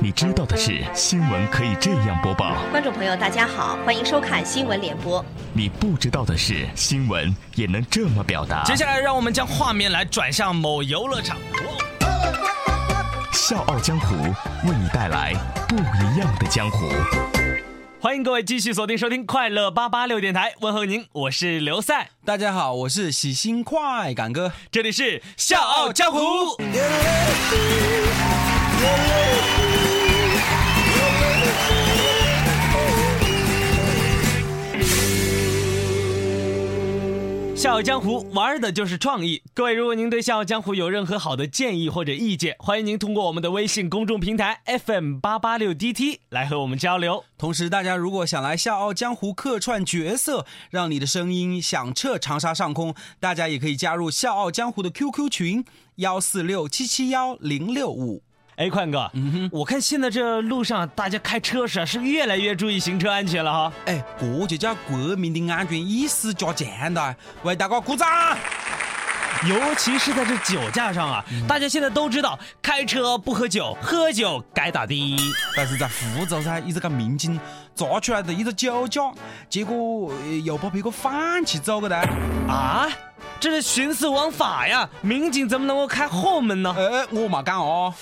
你知道的是，新闻可以这样播报。观众朋友，大家好，欢迎收看新闻联播。你不知道的是，新闻也能这么表达。接下来，让我们将画面来转向某游乐场。笑傲江湖为你带来不一样的江湖。欢迎各位继续锁定收听快乐八八六电台，问候您，我是刘赛。大家好，我是喜新快感哥，这里是笑傲江湖。笑傲江湖玩的就是创意。各位，如果您对笑傲江湖有任何好的建议或者意见，欢迎您通过我们的微信公众平台 FM 八八六 DT 来和我们交流。同时，大家如果想来笑傲江湖客串角色，让你的声音响彻长沙上空，大家也可以加入笑傲江湖的 QQ 群幺四六七七幺零六五。哎，宽哥，嗯哼，我看现在这路上大家开车时是越来越注意行车安全了哈。哎，这就叫国民的安全意识加强的。为大家鼓掌。尤其是在这酒驾上啊，大家现在都知道开车不喝酒，喝酒该打的。但是在福州噻，一直个民警抓出来的一个酒驾，结果又把别个放起走了的。啊？这是徇私枉法呀！民警怎么能够开后门呢？哎，我马干哦。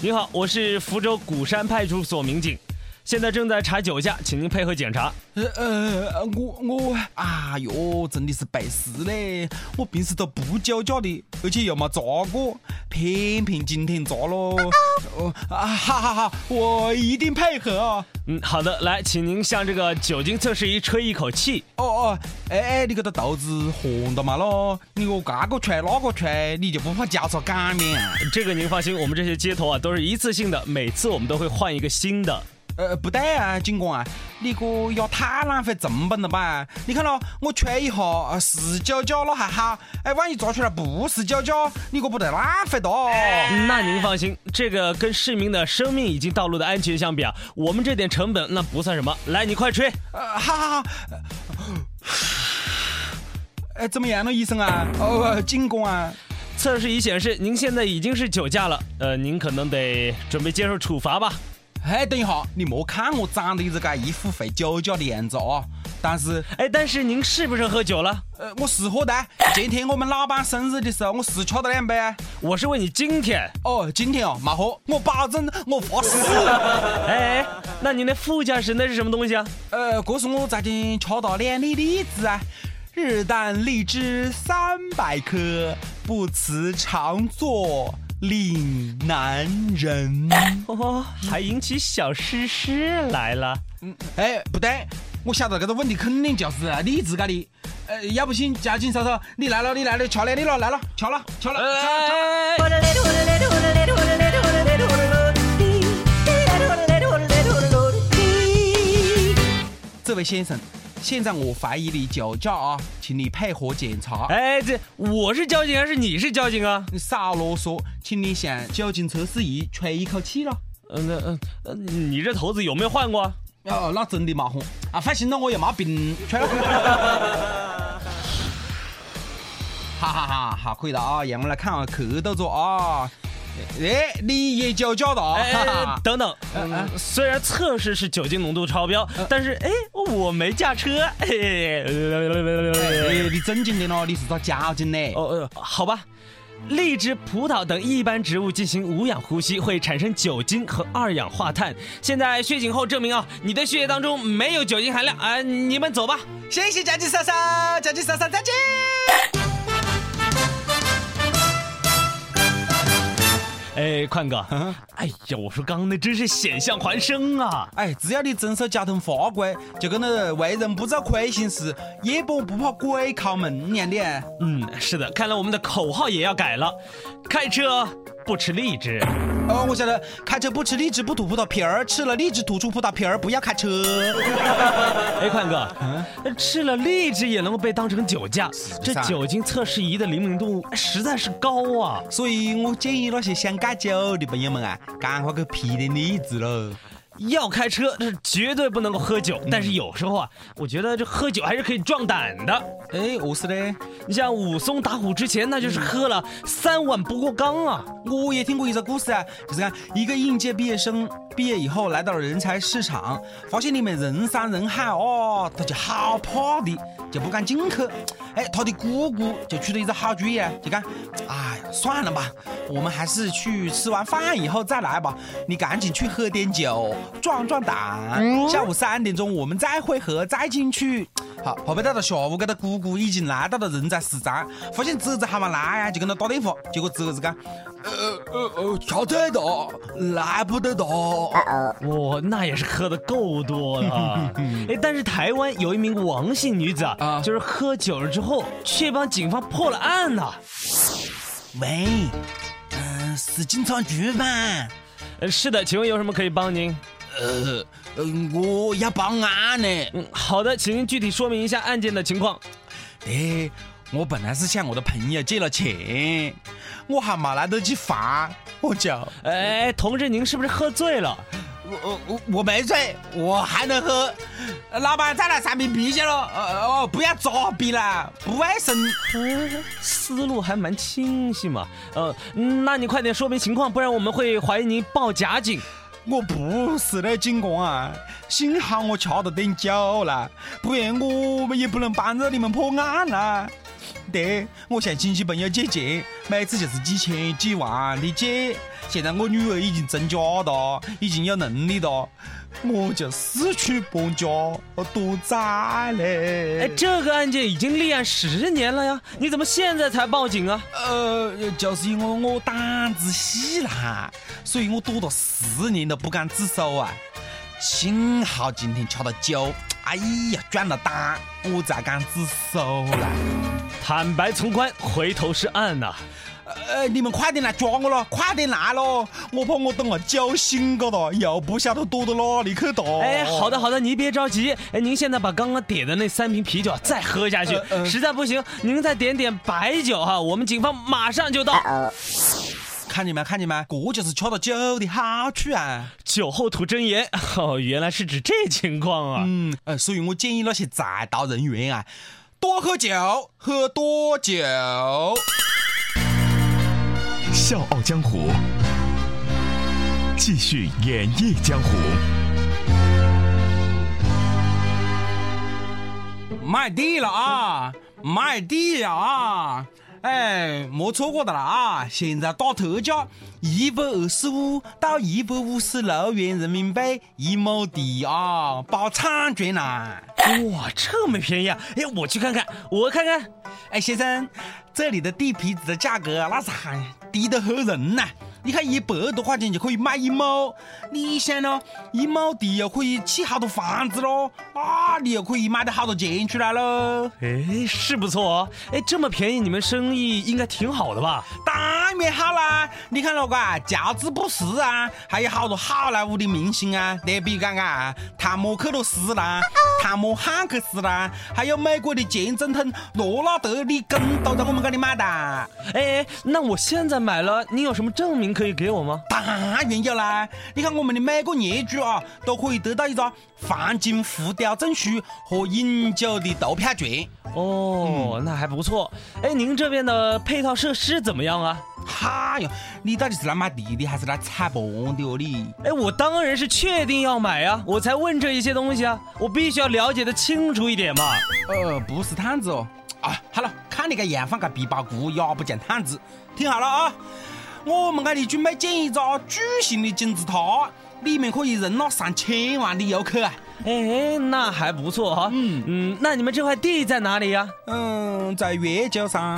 你好，我是福州鼓山派出所民警。现在正在查酒驾，请您配合检查。呃呃，我我，哎呦，真的是背时嘞！我平时都不酒驾的，而且又没查过，偏偏今天抓了。哦啊，哈哈哈，我一定配合啊。嗯，好的，来，请您向这个酒精测试仪吹一口气。哦哦，哎哎，你这个肚子红的嘛咯？你我这个吹那个吹，你就不怕交叉感染？这个您放心，我们这些接头啊都是一次性的，每次我们都会换一个新的。呃，不对啊，警官啊，你个也太浪费成本了吧？你看咯，我吹一下是酒驾了还好，哎，万一抓出来不是酒驾，你可不得浪费的。那您放心，这个跟市民的生命以及道路的安全相比啊，我们这点成本那不算什么。来，你快吹。呃，好好好。哎，怎么样了，医生啊？哦，警官啊？测试仪显示您现在已经是酒驾了，呃，您可能得准备接受处罚吧。哎，等一下，你莫看我长得一直个一副会酒驾的样子啊！但是，哎，但是您是不是喝酒了？呃，我是喝的。前天我们老板生日的时候，我是吃了两杯。我是问你今天。哦，今天哦，没喝，我保证，我发誓。哎，那您的副驾驶那是什么东西啊？呃，这是我昨天吃到两粒荔枝啊，日啖荔枝三百颗，不辞长作。岭南人，哦，还引起小诗诗来了。嗯，哎，不对，我晓得这个问题肯定就是你自个的。呃，要不行，交警叔叔，你来了，你来了，掐两你了，来了，掐了，掐了，掐了。这位先生。现在我怀疑你酒驾啊，请你配合检查。哎，这我是交警还是你是交警啊？你少啰嗦，请你向酒精测试仪吹一口气了。嗯，那嗯嗯，你这头子有没有换过？哦，那真的麻烦啊。放心了，我也没病。吹 了。哈哈哈，好，可以了啊。让我们来看下客动作啊。哎，你也酒驾了？哎，等等，虽然测试是酒精浓度超标，但是哎，我没驾车。哎你正经点咯，你是找交警的？哦，好吧。荔枝、葡萄等一般植物进行无氧呼吸会产生酒精和二氧化碳。现在血检后证明啊，你的血液当中没有酒精含量。啊，你们走吧。谢谢交警嫂嫂，交警嫂嫂再见。哎，宽哥，哎呀，我说刚那真是险象环生啊！哎，只要你遵守交通法规，就跟那为人不做亏心事，夜不不怕鬼敲门一样的。嗯，是的，看来我们的口号也要改了，开车。不吃荔枝，哦，我晓得，开车不吃荔枝不吐葡萄皮儿，吃了荔枝吐出葡萄皮儿，不要开车。哎，宽哥，嗯，吃了荔枝也能够被当成酒驾，这酒精测试仪的灵敏度实在是高啊！所以我建议那些想戒酒的朋友们啊，赶快去批点荔枝喽。要开车，这绝对不能够喝酒。但是有时候啊，我觉得这喝酒还是可以壮胆的。哎，我是嘞？你像武松打虎之前，那就是喝了三碗不过冈啊。我也听过一个故事啊，就是看一个应届毕业生毕业以后来到了人才市场，发现里面人山人海哦，他就好怕的，就不敢进去。哎，他的姑姑就出了一个好主意啊，就讲，哎呀，算了吧，我们还是去吃完饭以后再来吧。你赶紧去喝点酒，壮壮胆。下午三点钟我们再会合，再进去。好，后背到了下午，这个姑姑已经来到了人才市场，发现侄子还没来呀，就跟他打电话，结果侄子讲，呃呃呃，挑菜的，来不得的。哇，那也是喝的够多了。哎，但是台湾有一名王姓女子啊，就是喝酒了之后，却帮警方破了案呢。喂，嗯，是警察局吗？呃，是的，请问有什么可以帮您？呃，嗯，我要报案呢。嗯，好的，请您具体说明一下案件的情况。哎，我本来是向我的朋友借了钱，我还没来得及还，我就……哎，同志，您是不是喝醉了？我我我没醉，我还能喝。老板，再来三瓶啤酒喽。哦，不要作弊了，不卫生。思路还蛮清晰嘛。呃，那你快点说明情况，不然我们会怀疑您报假警。我不是那，警官啊，幸好我吃了点酒了，不然我们也不能帮着你们破案啦。对，我向亲戚朋友借钱，每次就是几千几万的借。现在我女儿已经成家了，已经有能力了，我就四处搬家躲债嘞。哎，这个案件已经立案十年了呀，你怎么现在才报警啊？呃，就是因为我胆子细啦，所以我躲了十年都不敢自首啊。幸好今天吃了酒，哎呀，壮了胆，我才敢自首啦。坦白从宽，回头是岸呐。呃，你们快点来抓我了，快点来咯！我怕我等下酒醒个了，又不晓得躲到哪里去了。哎，好的好的，您别着急。哎，您现在把刚刚点的那三瓶啤酒再喝下去，实在不行，您再点点白酒哈，我们警方马上就到。看见没？看见没？这就是吃了酒的好处啊！酒后吐真言，哦，原来是指这情况啊。嗯，呃，所以我建议那些在道人员啊，多喝酒，喝多酒。笑傲江湖，继续演绎江湖。卖地了啊！卖地啊！哎，莫错过的了啊！现在打特价，一百二十五到一百五十六元人民币一亩地啊，包产权呐！哇，这么便宜啊！哎，我去看看，我看看。哎，先生，这里的地皮子的价格那是还低得吓人呐！你看一百多块钱就可以买一亩，你想咯，一亩地又可以砌好多房子喽，啊，你又可以买得好多钱出来喽。哎，是不错哦。哎，这么便宜，你们生意应该挺好的吧？当然好啦！你看那个乔治布什啊，还有好多好莱坞的明星啊，你比如讲啊，汤姆克鲁斯啦，汤姆汉克斯啦，还有美国的前总统罗纳德里根都在我们这里买的。哎，那我现在买了，你有什么证明？可以给我吗？当然有啦！你看我们的每个业主啊，都可以得到一张黄金浮雕证书和永久的投票权。哦，那还不错。哎，您这边的配套设施怎么样啊？哈哟，你到底是来买地的还是来踩盘的哦？你？哎，我当然是确定要买啊，我才问这一些东西啊，我必须要了解的清楚一点嘛。呃，不是探子哦。啊，好了，看你个样放个皮包骨，也不讲探子。听好了啊。我们这里准备建一座巨型的金字塔，里面可以容纳上千万的游客。哎，那还不错哈。嗯嗯，那你们这块地在哪里呀？嗯，在月球上。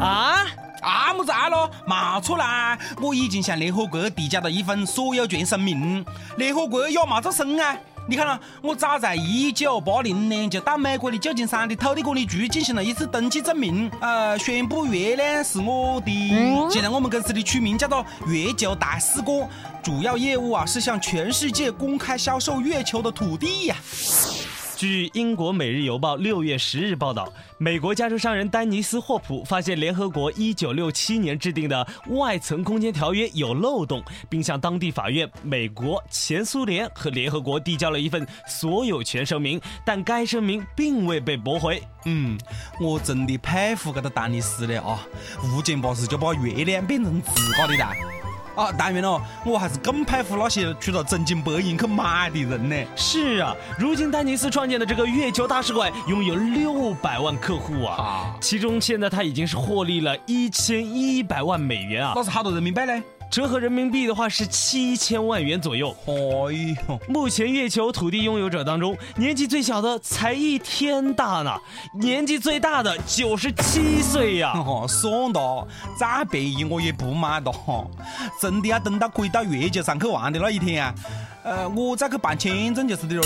啊？啊么子啊咯？没错啦，我已经向联合国递交了一份所有权声明，联合国也没做声啊。你看啊，我早在一九八零年就到美国的旧金山的土地管理局进行了一次登记证明，呃，宣布月亮是我的。现在我们公司的取名叫做月球大使馆，主要业务啊是向全世界公开销售月球的土地呀。据英国《每日邮报》六月十日报道，美国加州商人丹尼斯·霍普发现联合国一九六七年制定的外层空间条约有漏洞，并向当地法院、美国、前苏联和联合国递交了一份所有权声明，但该声明并未被驳回。嗯，我真的佩服这个丹尼斯的啊，无简八事就把月亮变成自个的了。啊，当然了，我还是更佩服那些出到真金白银去买的人呢。是啊，如今丹尼斯创建的这个月球大使馆拥有六百万客户啊，啊，其中现在他已经是获利了一千一百万美元啊，那是好多人民币呢？折合人民币的话是七千万元左右。哎呦，目前月球土地拥有者当中，年纪最小的才一天大呢，年纪最大的九十七岁呀。哦，算了，再便宜我也不买的哈。真的要等到可以到月球上去玩的那一天啊，呃，我再去办签证就是的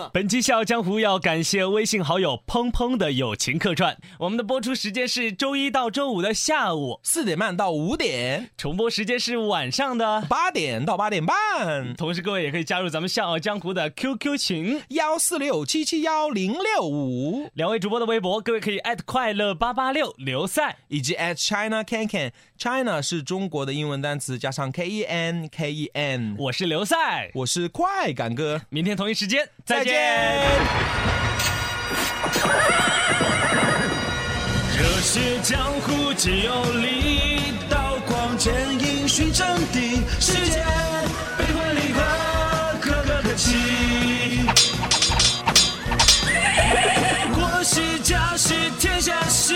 喽。本期《笑傲江湖》要感谢微信好友砰砰的友情客串。我们的播出时间是周一到周五的下午，四点半到五点，重播时间是晚上的。八点到八点半，同时，各位也可以加入咱们《笑傲江湖》的 QQ 群，幺四六七七幺零六五，两位主播的微博，各位可以艾特快乐八八六刘赛。以及 at China Can Can。China 是中国的英文单词，加上 K E N K E N。我是刘赛，我是快感哥，明天同一时间再再见。见。热血江湖皆有力，刀光剑影寻真谛，世间悲欢离合，可歌可泣。国事家事天下事，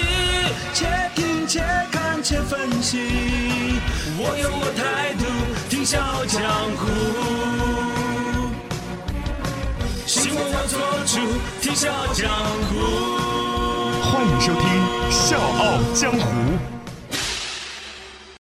且听且看且分析。我有我态度，听笑傲江湖。希望我做主，听笑傲江湖。欢迎收听《笑傲江湖》。